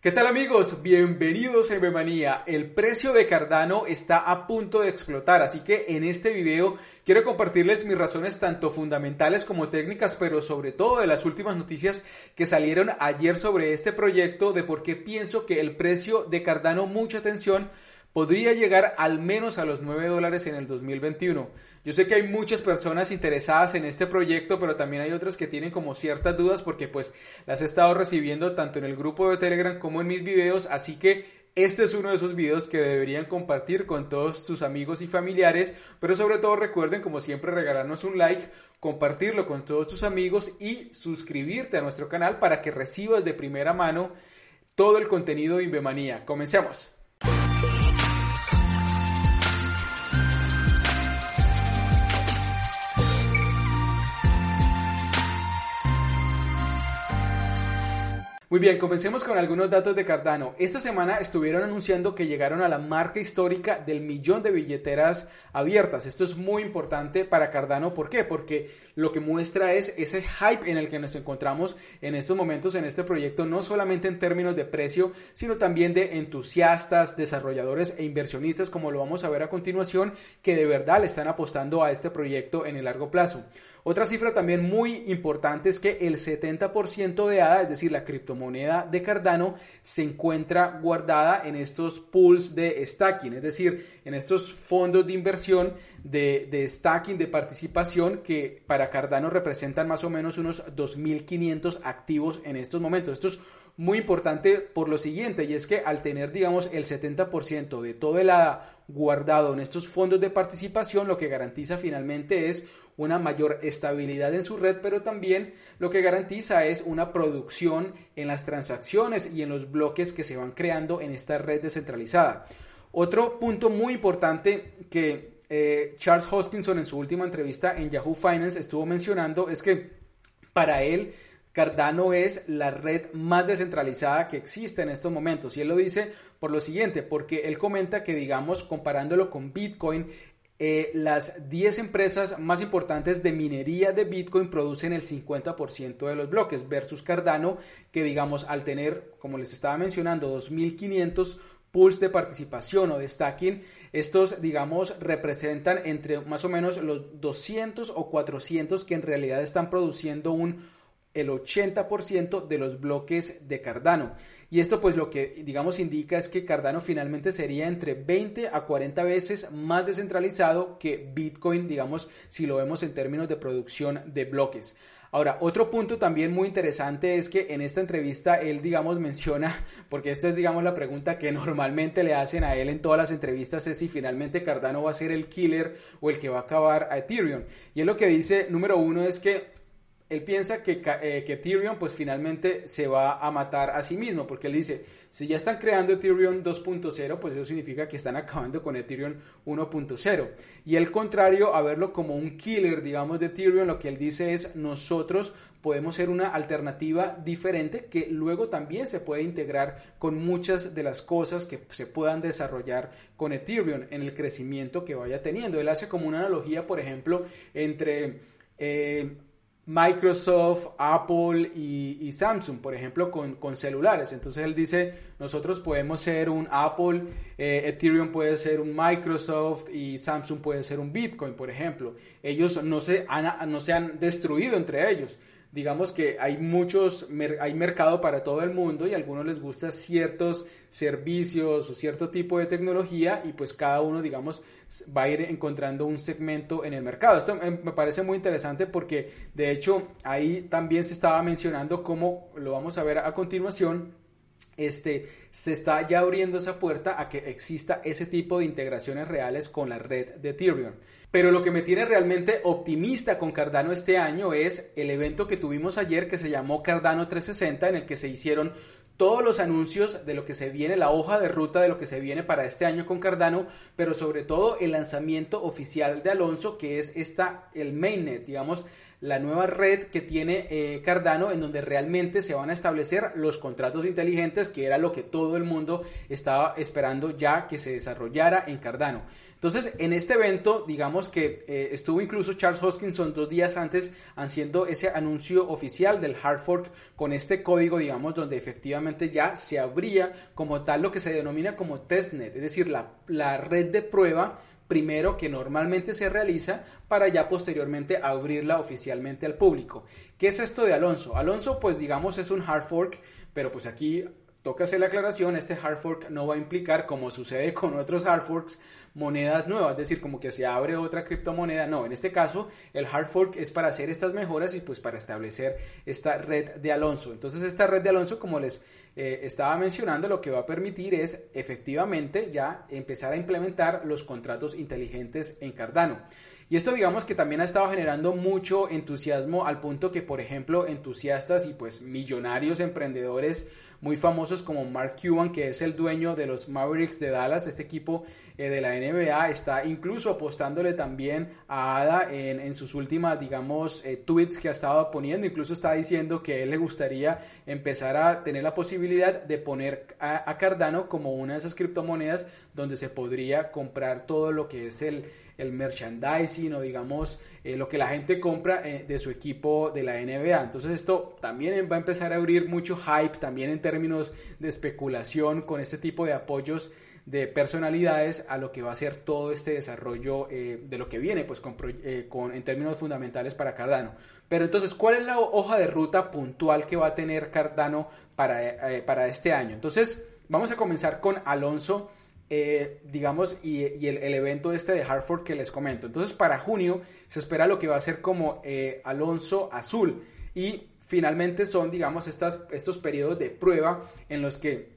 ¿Qué tal amigos? Bienvenidos a Bemanía. El precio de Cardano está a punto de explotar, así que en este video quiero compartirles mis razones tanto fundamentales como técnicas, pero sobre todo de las últimas noticias que salieron ayer sobre este proyecto, de por qué pienso que el precio de Cardano, mucha atención, podría llegar al menos a los 9 dólares en el 2021. Yo sé que hay muchas personas interesadas en este proyecto, pero también hay otras que tienen como ciertas dudas porque pues las he estado recibiendo tanto en el grupo de Telegram como en mis videos, así que este es uno de esos videos que deberían compartir con todos sus amigos y familiares, pero sobre todo recuerden como siempre regalarnos un like, compartirlo con todos tus amigos y suscribirte a nuestro canal para que recibas de primera mano todo el contenido de Invemanía. Comencemos. Muy bien, comencemos con algunos datos de Cardano. Esta semana estuvieron anunciando que llegaron a la marca histórica del millón de billeteras abiertas. Esto es muy importante para Cardano. ¿Por qué? Porque lo que muestra es ese hype en el que nos encontramos en estos momentos en este proyecto, no solamente en términos de precio, sino también de entusiastas, desarrolladores e inversionistas, como lo vamos a ver a continuación, que de verdad le están apostando a este proyecto en el largo plazo. Otra cifra también muy importante es que el 70% de ADA, es decir, la criptomoneda de Cardano, se encuentra guardada en estos pools de stacking, es decir, en estos fondos de inversión de, stacking, de participación, que para Cardano representan más o menos unos 2.500 activos en estos momentos. Esto es muy importante por lo siguiente, y es que al tener, digamos, el 70% de todo el ADA guardado en estos fondos de participación, lo que garantiza finalmente es una mayor estabilidad en su red, pero también lo que garantiza es una producción en las transacciones y en los bloques que se van creando en esta red descentralizada. Otro punto muy importante que eh, Charles Hoskinson en su última entrevista en Yahoo Finance estuvo mencionando es que para él Cardano es la red más descentralizada que existe en estos momentos. Y él lo dice por lo siguiente, porque él comenta que, digamos, comparándolo con Bitcoin, eh, las 10 empresas más importantes de minería de Bitcoin producen el 50% de los bloques versus Cardano, que digamos al tener, como les estaba mencionando, 2.500 pools de participación o de stacking, estos digamos representan entre más o menos los 200 o 400 que en realidad están produciendo un el 80% de los bloques de Cardano. Y esto pues lo que digamos indica es que Cardano finalmente sería entre 20 a 40 veces más descentralizado que Bitcoin, digamos, si lo vemos en términos de producción de bloques. Ahora, otro punto también muy interesante es que en esta entrevista él, digamos, menciona, porque esta es, digamos, la pregunta que normalmente le hacen a él en todas las entrevistas, es si finalmente Cardano va a ser el killer o el que va a acabar a Ethereum. Y él lo que dice, número uno, es que él piensa que, eh, que, Ethereum pues finalmente se va a matar a sí mismo, porque él dice, si ya están creando Ethereum 2.0, pues eso significa que están acabando con Ethereum 1.0. Y el contrario, a verlo como un killer, digamos, de Ethereum, lo que él dice es, nosotros podemos ser una alternativa diferente que luego también se puede integrar con muchas de las cosas que se puedan desarrollar con Ethereum en el crecimiento que vaya teniendo. Él hace como una analogía, por ejemplo, entre... Eh, Microsoft, Apple y, Samsung, por ejemplo, con, celulares. Entonces él dice, nosotros podemos ser un Apple, eh, Ethereum puede ser un Microsoft y Samsung puede ser un Bitcoin, por ejemplo. Ellos no se han, no se han destruido entre ellos digamos que hay muchos, hay mercado para todo el mundo y a algunos les gusta ciertos servicios o cierto tipo de tecnología y pues cada uno, digamos, va a ir encontrando un segmento en el mercado. Esto me parece muy interesante porque de hecho ahí también se estaba mencionando cómo, lo vamos a ver a continuación, este, se está ya abriendo esa puerta a que exista ese tipo de integraciones reales con la red de Ethereum. Pero lo que me tiene realmente optimista con Cardano este año es el evento que tuvimos ayer que se llamó Cardano 360 en el que se hicieron todos los anuncios de lo que se viene, la hoja de ruta de lo que se viene para este año con Cardano, pero sobre todo el lanzamiento oficial de Alonso, que es esta, el mainnet, digamos, la nueva red que tiene eh, Cardano en donde realmente se van a establecer los contratos inteligentes, que era lo que todo el mundo estaba esperando ya que se desarrollara en Cardano. Entonces, en este evento, digamos que eh, estuvo incluso Charles Hoskinson dos días antes haciendo ese anuncio oficial del hard fork con este código, digamos, donde efectivamente ya se abría como tal lo que se denomina como testnet, es decir, la, la red de prueba primero que normalmente se realiza para ya posteriormente abrirla oficialmente al público. ¿Qué es esto de Alonso? Alonso pues digamos es un hard fork, pero pues aquí toca hacer la aclaración, este hard fork no va a implicar como sucede con otros hard forks monedas nuevas, es decir, como que se abre otra criptomoneda. No, en este caso el hard fork es para hacer estas mejoras y pues para establecer esta red de Alonso. Entonces esta red de Alonso, como les eh, estaba mencionando, lo que va a permitir es efectivamente ya empezar a implementar los contratos inteligentes en Cardano. Y esto digamos que también ha estado generando mucho entusiasmo al punto que, por ejemplo, entusiastas y pues millonarios emprendedores muy famosos como Mark Cuban, que es el dueño de los Mavericks de Dallas, este equipo eh, de la NBA, está incluso apostándole también a Ada en, sus últimas, digamos, eh, tweets que ha estado poniendo, incluso está diciendo que él le gustaría empezar a tener la posibilidad de poner a Cardano como una de esas criptomonedas donde se podría comprar todo lo que es el el merchandising o digamos eh, lo que la gente compra eh, de su equipo de la NBA. Entonces esto también va a empezar a abrir mucho hype también en términos de especulación con este tipo de apoyos de personalidades a lo que va a ser todo este desarrollo eh, de lo que viene pues con, en términos fundamentales para Cardano. Pero entonces, ¿cuál es la hoja de ruta puntual que va a tener Cardano para, para este año? Entonces, vamos a comenzar con Alonso eh, digamos, y, el, evento este de Hartford que les comento. Entonces, para junio se espera lo que va a ser como eh, Alonso Azul. Y finalmente son, digamos, estas, estos periodos de prueba en los que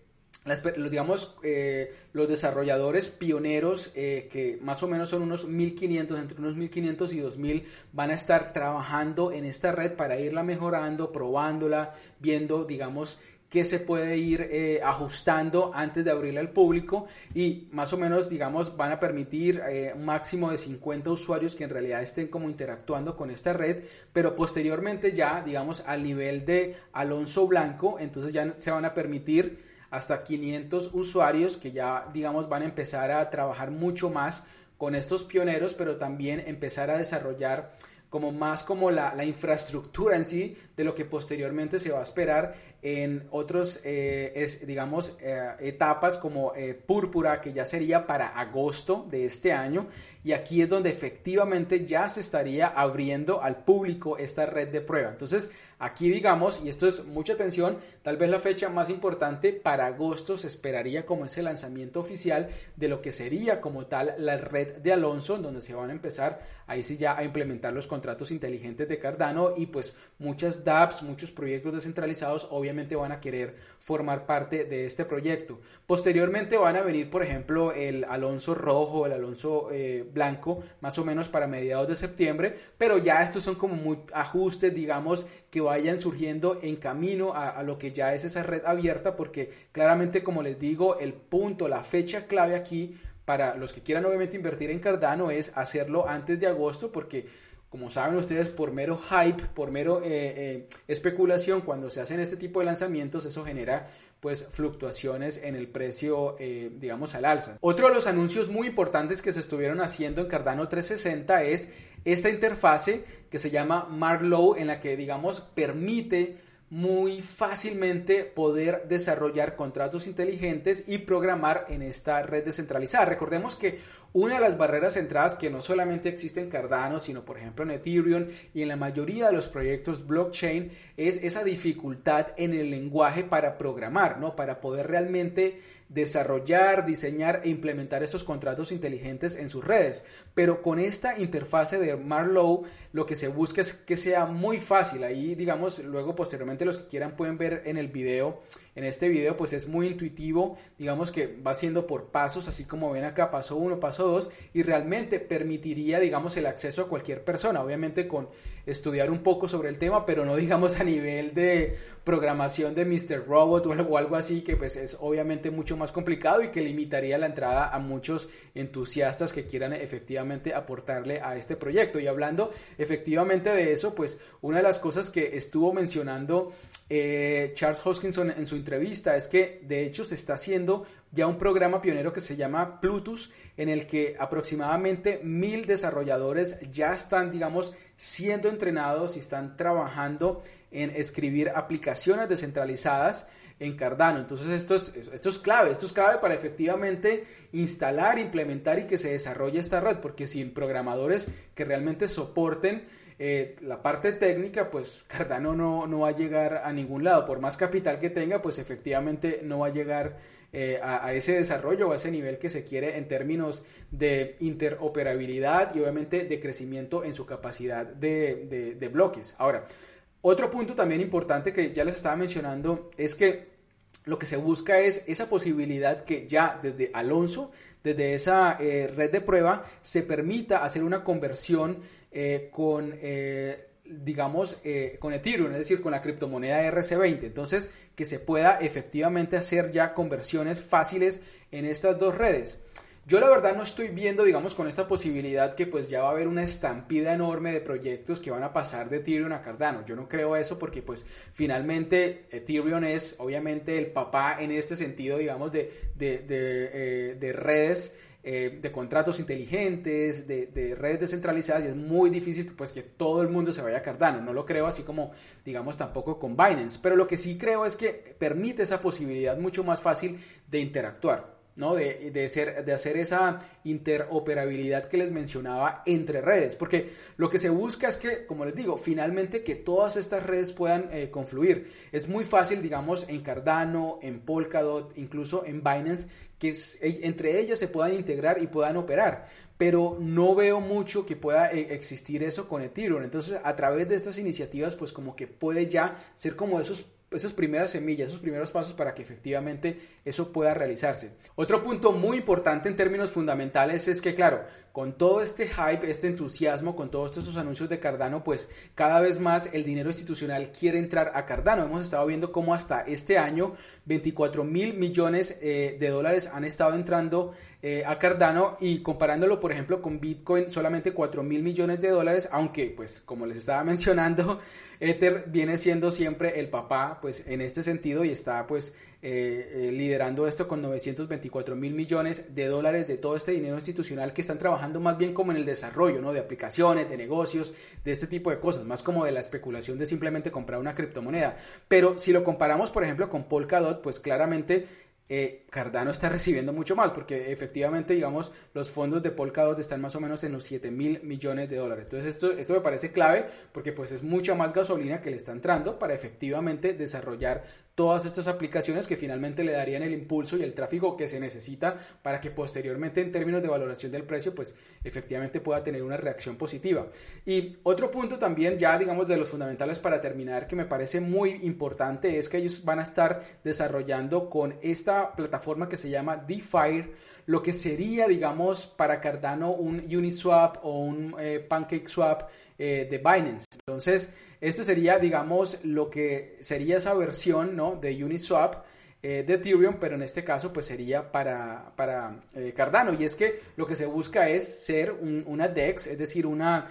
digamos, eh, los desarrolladores pioneros, que más o menos son unos 1500, entre unos 1500 y 2000, van a estar trabajando en esta red para irla mejorando, probándola, viendo, digamos, que se puede ir eh, ajustando antes de abrirle al público y más o menos, digamos, van a permitir eh, un máximo de 50 usuarios que en realidad estén como interactuando con esta red, pero posteriormente ya, digamos, al nivel de Alonso Blanco, entonces ya se van a permitir hasta 500 usuarios que ya, digamos, van a empezar a trabajar mucho más con estos pioneros, pero también empezar a desarrollar como más como la, la, infraestructura en sí de lo que posteriormente se va a esperar en otros, eh, es, digamos, eh, etapas como eh, púrpura, que ya sería para agosto de este año. Y aquí es donde efectivamente ya se estaría abriendo al público esta red de prueba. Entonces, aquí digamos, y esto es mucha atención, tal vez la fecha más importante para agosto se esperaría como ese lanzamiento oficial de lo que sería como tal la red de Alonso, donde se van a empezar ahí sí ya a implementar los contratos inteligentes de Cardano y pues muchas dApps, muchos proyectos descentralizados, obviamente van a querer formar parte de este proyecto. Posteriormente van a venir, por ejemplo, el Alonso Rojo, el Alonso eh, Blanco, más o menos para mediados de septiembre, pero ya estos son como muy ajustes, digamos, que vayan surgiendo en camino a, a lo que ya es esa red abierta, porque claramente, como les digo, el punto, la fecha clave aquí para los que quieran obviamente invertir en Cardano es hacerlo antes de agosto, porque como saben ustedes, por mero hype, por mero eh, eh, especulación, cuando se hacen este tipo de lanzamientos, eso genera pues fluctuaciones en el precio, eh, digamos, al alza. Otro de los anuncios muy importantes que se estuvieron haciendo en Cardano 360 es esta interfase que se llama Marlow, en la que, digamos, permite muy fácilmente poder desarrollar contratos inteligentes y programar en esta red descentralizada. Recordemos que una de las barreras centradas que no solamente existe en Cardano, sino por ejemplo en Ethereum y en la mayoría de los proyectos blockchain es esa dificultad en el lenguaje para programar, ¿no? Para poder realmente desarrollar, diseñar e implementar estos contratos inteligentes en sus redes. Pero con esta interfase de Marlow, lo que se busca es que sea muy fácil. Ahí, digamos, luego posteriormente los que quieran pueden ver en el video en este video, pues es muy intuitivo, digamos que va siendo por pasos, así como ven acá, paso 1, paso 2, y realmente permitiría, digamos, el acceso a cualquier persona, obviamente con estudiar un poco sobre el tema, pero no digamos a nivel de programación de Mr. Robot o algo así, que pues es obviamente mucho más complicado y que limitaría la entrada a muchos entusiastas que quieran efectivamente aportarle a este proyecto. Y hablando efectivamente de eso, pues una de las cosas que estuvo mencionando eh, Charles Hoskinson en su entrevista es que de hecho se está haciendo ya un programa pionero que se llama Plutus, en el que aproximadamente mil desarrolladores ya están, digamos, siendo entrenados y están trabajando en escribir aplicaciones descentralizadas en Cardano. Entonces esto es, esto es clave, esto es clave para efectivamente instalar, implementar y que se desarrolle esta red, porque sin programadores que realmente soporten eh, la parte técnica, pues Cardano no, no va a llegar a ningún lado. Por más capital que tenga, pues efectivamente no va a llegar eh, a, ese desarrollo o a ese nivel que se quiere en términos de interoperabilidad y obviamente de crecimiento en su capacidad de, de bloques. Ahora, otro punto también importante que ya les estaba mencionando es que lo que se busca es esa posibilidad que ya desde Alonso, desde esa eh, red de prueba, se permita hacer una conversión eh, con digamos, eh, con Ethereum, es decir, con la criptomoneda RC20. Entonces, que se pueda efectivamente hacer ya conversiones fáciles en estas dos redes. Yo la verdad no estoy viendo, digamos, con esta posibilidad que pues ya va a haber una estampida enorme de proyectos que van a pasar de Ethereum a Cardano. Yo no creo eso porque pues finalmente Ethereum es obviamente el papá en este sentido, digamos, de, de, de, eh, redes eh, de contratos inteligentes, de, redes descentralizadas y es muy difícil pues, que todo el mundo se vaya a Cardano. No lo creo así como, digamos, tampoco con Binance. Pero lo que sí creo es que permite esa posibilidad mucho más fácil de interactuar. De, ser, de hacer esa interoperabilidad que les mencionaba entre redes, porque lo que se busca es que, como les digo, finalmente que todas estas redes puedan eh, confluir. Es muy fácil, digamos, en Cardano, en Polkadot, incluso en Binance, que entre ellas se puedan integrar y puedan operar, pero no veo mucho que pueda eh, existir eso con Ethereum. Entonces, a través de estas iniciativas, pues como que puede ya ser como esos esas primeras semillas, esos primeros pasos para que efectivamente eso pueda realizarse. Otro punto muy importante en términos fundamentales es que, claro, con todo este hype, este entusiasmo, con todos estos anuncios de Cardano, pues cada vez más el dinero institucional quiere entrar a Cardano. Hemos estado viendo cómo hasta este año 24 mil millones eh, de dólares han estado entrando eh, a Cardano y comparándolo, por ejemplo, con Bitcoin, solamente 4 mil millones de dólares, aunque, pues, como les estaba mencionando, Ether viene siendo siempre el papá, pues, en este sentido y está, pues, eh, eh, liderando esto con 924 mil millones de dólares de todo este dinero institucional que están trabajando más bien como en el desarrollo. De aplicaciones, de negocios, de este tipo de cosas, más como de la especulación de simplemente comprar una criptomoneda. Pero si lo comparamos, por ejemplo, con Polkadot, pues claramente eh, Cardano está recibiendo mucho más, porque efectivamente, digamos, los fondos de Polkadot están más o menos en los 7 mil millones de dólares. Entonces, esto, esto me parece clave porque pues es mucha más gasolina que le está entrando para efectivamente desarrollar todas estas aplicaciones que finalmente le darían el impulso y el tráfico que se necesita para que posteriormente en términos de valoración del precio pues efectivamente pueda tener una reacción positiva. Y otro punto también ya digamos de los fundamentales para terminar que me parece muy importante es que ellos van a estar desarrollando con esta plataforma que se llama DeFi lo que sería digamos para Cardano un Uniswap o un eh, PancakeSwap eh, de Binance. Entonces, este sería, digamos, lo que sería esa versión ¿no? de Uniswap eh, de Ethereum, pero en este caso pues sería para, para eh, Cardano. Y es que lo que se busca es ser una DEX, es decir, una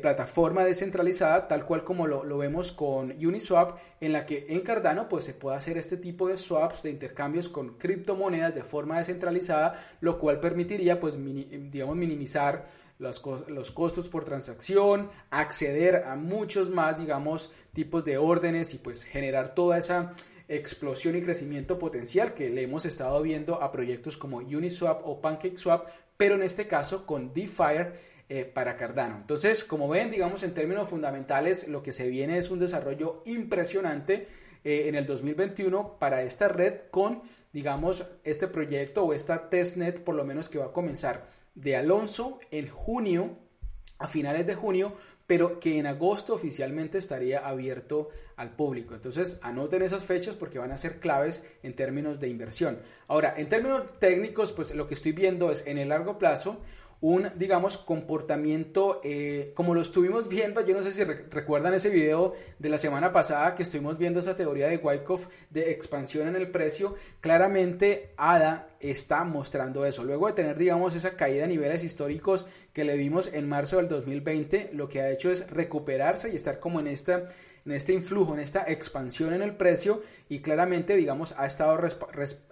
plataforma descentralizada, tal cual como lo, lo, vemos con Uniswap, en la que en Cardano pues se puede hacer este tipo de swaps, de intercambios con criptomonedas de forma descentralizada, lo cual permitiría pues digamos minimizar los, costos por transacción, acceder a muchos más, digamos, tipos de órdenes y pues generar toda esa explosión y crecimiento potencial que le hemos estado viendo a proyectos como Uniswap o PancakeSwap, pero en este caso con DeFi eh, para Cardano. Entonces, como ven, digamos, en términos fundamentales, lo que se viene es un desarrollo impresionante eh, en el 2021 para esta red con, digamos, este proyecto o esta testnet, por lo menos que va a comenzar de Alonso en junio, a finales de junio, pero que en agosto oficialmente estaría abierto al público. Entonces, anoten esas fechas porque van a ser claves en términos de inversión. Ahora, en términos técnicos, pues lo que estoy viendo es en el largo plazo un, digamos, comportamiento eh, como lo estuvimos viendo, yo no sé si recuerdan ese video de la semana pasada que estuvimos viendo esa teoría de Wyckoff de expansión en el precio, claramente ADA está mostrando eso. Luego de tener, digamos, esa caída a niveles históricos que le vimos en marzo del 2020, lo que ha hecho es recuperarse y estar como en esta en este influjo, en esta expansión en el precio y claramente, digamos, ha estado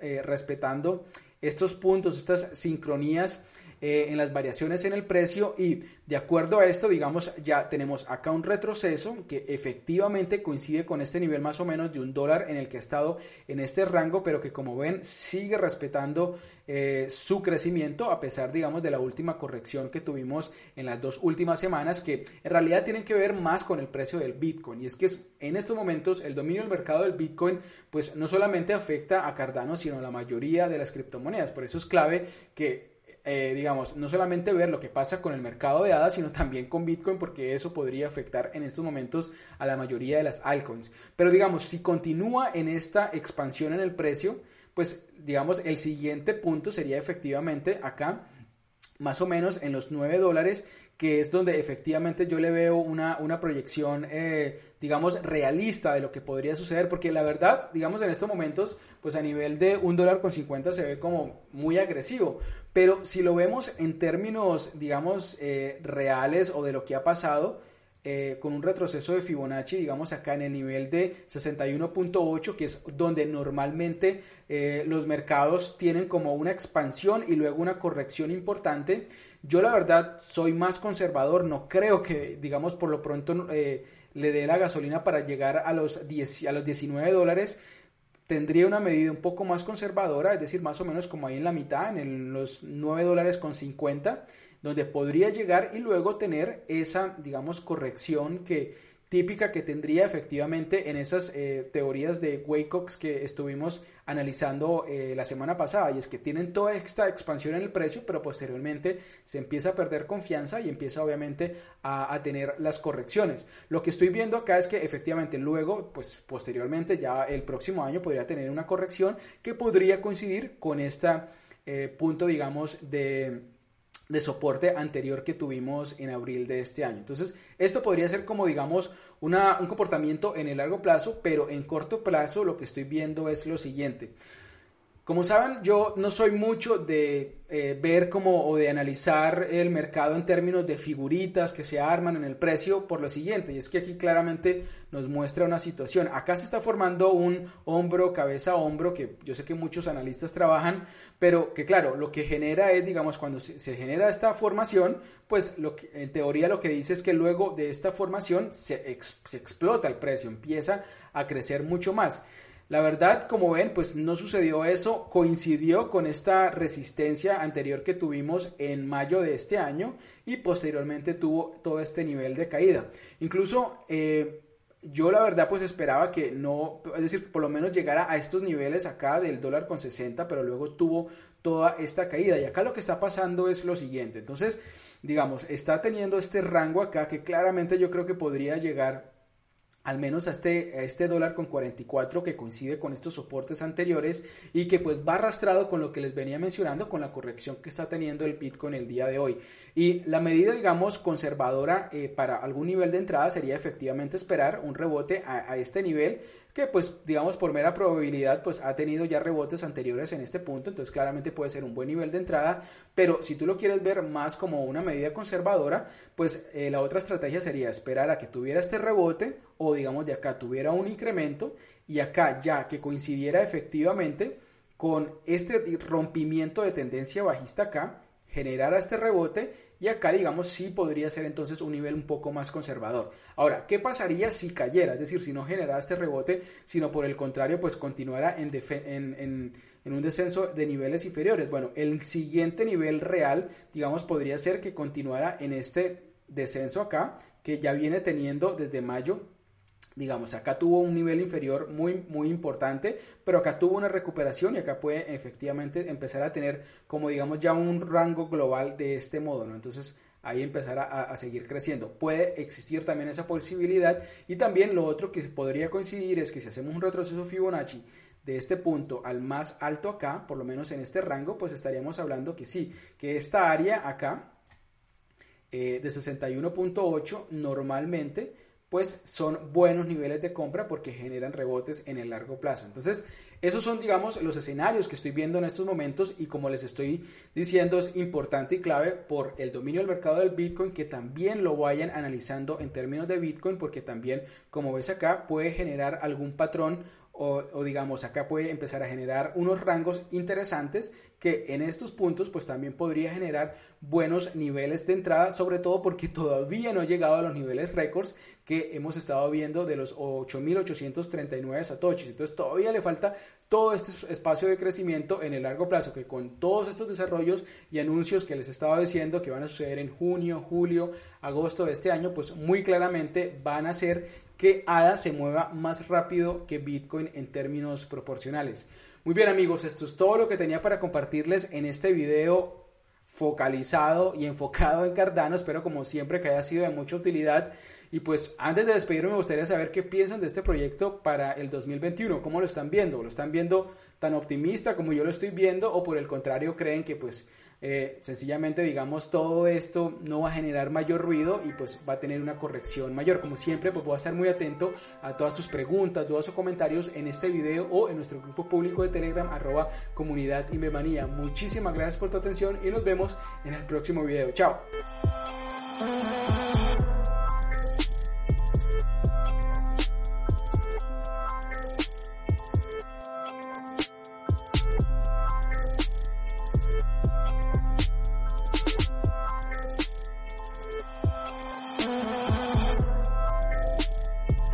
eh, respetando estos puntos, estas sincronías eh, en las variaciones en el precio y de acuerdo a esto, digamos, ya tenemos acá un retroceso que efectivamente coincide con este nivel más o menos de un dólar en el que ha estado en este rango, pero que como ven sigue respetando eh, su crecimiento a pesar, digamos, de la última corrección que tuvimos en las dos últimas semanas, que en realidad tienen que ver más con el precio del Bitcoin. Y es que en estos momentos el dominio del mercado del Bitcoin, pues no solamente afecta a Cardano, sino a la mayoría de las criptomonedas. Por eso es clave que eh, digamos, no solamente ver lo que pasa con el mercado de hadas, sino también con Bitcoin, porque eso podría afectar en estos momentos a la mayoría de las altcoins. Pero digamos, si continúa en esta expansión en el precio, pues digamos, el siguiente punto sería efectivamente acá, más o menos en los 9 dólares, que es donde efectivamente yo le veo una, una proyección, eh, digamos, realista de lo que podría suceder, porque la verdad, digamos, en estos momentos, pues a nivel de un dólar con 50 se ve como muy agresivo, pero si lo vemos en términos, digamos, eh, reales o de lo que ha pasado, eh, con un retroceso de Fibonacci, digamos acá en el nivel de 61.8, que es donde normalmente eh, los mercados tienen como una expansión y luego una corrección importante. Yo la verdad soy más conservador, no creo que, digamos, por lo pronto eh, le dé la gasolina para llegar a los, 10, a los 19 dólares. Tendría una medida un poco más conservadora, es decir, más o menos como ahí en la mitad, en los 9 dólares con 50 donde podría llegar y luego tener esa, digamos, corrección que típica que tendría efectivamente en esas eh, teorías de Waycox que estuvimos analizando eh, la semana pasada. Y es que tienen toda esta expansión en el precio pero posteriormente se empieza a perder confianza y empieza obviamente a, a, tener las correcciones. Lo que estoy viendo acá es que efectivamente luego pues posteriormente ya el próximo año podría tener una corrección que podría coincidir con este punto digamos de de soporte anterior que tuvimos en abril de este año. Entonces, esto podría ser como, digamos, una, un comportamiento en el largo plazo, pero en corto plazo lo que estoy viendo es lo siguiente. Como saben, yo no soy mucho de eh, ver como o de analizar el mercado en términos de figuritas que se arman en el precio por lo siguiente, y es que aquí claramente nos muestra una situación. Acá se está formando un hombro, cabeza, hombro, que yo sé que muchos analistas trabajan, pero que claro, lo que genera es, digamos, cuando se, genera esta formación, pues en teoría lo que dice es que luego de esta formación se explota el precio, empieza a crecer mucho más. La verdad, como ven, pues no sucedió eso, coincidió con esta resistencia anterior que tuvimos en mayo de este año y posteriormente tuvo todo este nivel de caída. Incluso eh, yo la verdad pues esperaba que no, es decir, por lo menos llegara a estos niveles acá del dólar con 60, pero luego tuvo toda esta caída. Y acá lo que está pasando es lo siguiente. Entonces, digamos, está teniendo este rango acá que claramente yo creo que podría llegar al menos a este, este dólar con 44 que coincide con estos soportes anteriores y que pues va arrastrado con lo que les venía mencionando con la corrección que está teniendo el Bitcoin el día de hoy. Y la medida, digamos, conservadora eh, para algún nivel de entrada sería efectivamente esperar un rebote a, a este nivel que pues digamos por mera probabilidad pues ha tenido ya rebotes anteriores en este punto, entonces claramente puede ser un buen nivel de entrada, pero si tú lo quieres ver más como una medida conservadora, pues eh, la otra estrategia sería esperar a que tuviera este rebote o digamos de acá tuviera un incremento y acá ya que coincidiera efectivamente con este rompimiento de tendencia bajista acá, generara este rebote y acá, digamos, sí podría ser entonces un nivel un poco más conservador. Ahora, ¿qué pasaría si cayera? Es decir, si no generara este rebote, sino por el contrario, pues continuara en, en, un descenso de niveles inferiores. Bueno, el siguiente nivel real, digamos, podría ser que continuara en este descenso acá, que ya viene teniendo desde mayo digamos, acá tuvo un nivel inferior muy, muy importante, pero acá tuvo una recuperación y acá puede efectivamente empezar a tener como, digamos, ya un rango global de este modo, ¿no? Entonces, ahí empezar a, seguir creciendo. Puede existir también esa posibilidad y también lo otro que podría coincidir es que si hacemos un retroceso Fibonacci de este punto al más alto acá, por lo menos en este rango, pues estaríamos hablando que sí, que esta área acá eh, de 61.8 normalmente pues son buenos niveles de compra porque generan rebotes en el largo plazo. Entonces, esos son, digamos, los escenarios que estoy viendo en estos momentos y como les estoy diciendo, es importante y clave por el dominio del mercado del Bitcoin que también lo vayan analizando en términos de Bitcoin porque también, como ves acá, puede generar algún patrón o, digamos acá puede empezar a generar unos rangos interesantes que en estos puntos pues también podría generar buenos niveles de entrada, sobre todo porque todavía no ha llegado a los niveles récords que hemos estado viendo de los 8.839 satoshis. Entonces todavía le falta todo este espacio de crecimiento en el largo plazo que con todos estos desarrollos y anuncios que les estaba diciendo que van a suceder en junio, julio, agosto de este año, pues muy claramente van a ser que ADA se mueva más rápido que Bitcoin en términos proporcionales. Muy bien amigos, esto es todo lo que tenía para compartirles en este video focalizado y enfocado en Cardano. Espero como siempre que haya sido de mucha utilidad. Y pues antes de despedirme me gustaría saber qué piensan de este proyecto para el 2021. ¿Cómo lo están viendo? ¿Lo están viendo tan optimista como yo lo estoy viendo o por el contrario creen que pues eh, sencillamente digamos todo esto no va a generar mayor ruido y pues va a tener una corrección mayor como siempre pues voy a estar muy atento a todas tus preguntas todos sus comentarios en este video o en nuestro grupo público de telegram arroba comunidad Inbemanía muchísimas gracias por tu atención y nos vemos en el próximo video. Chao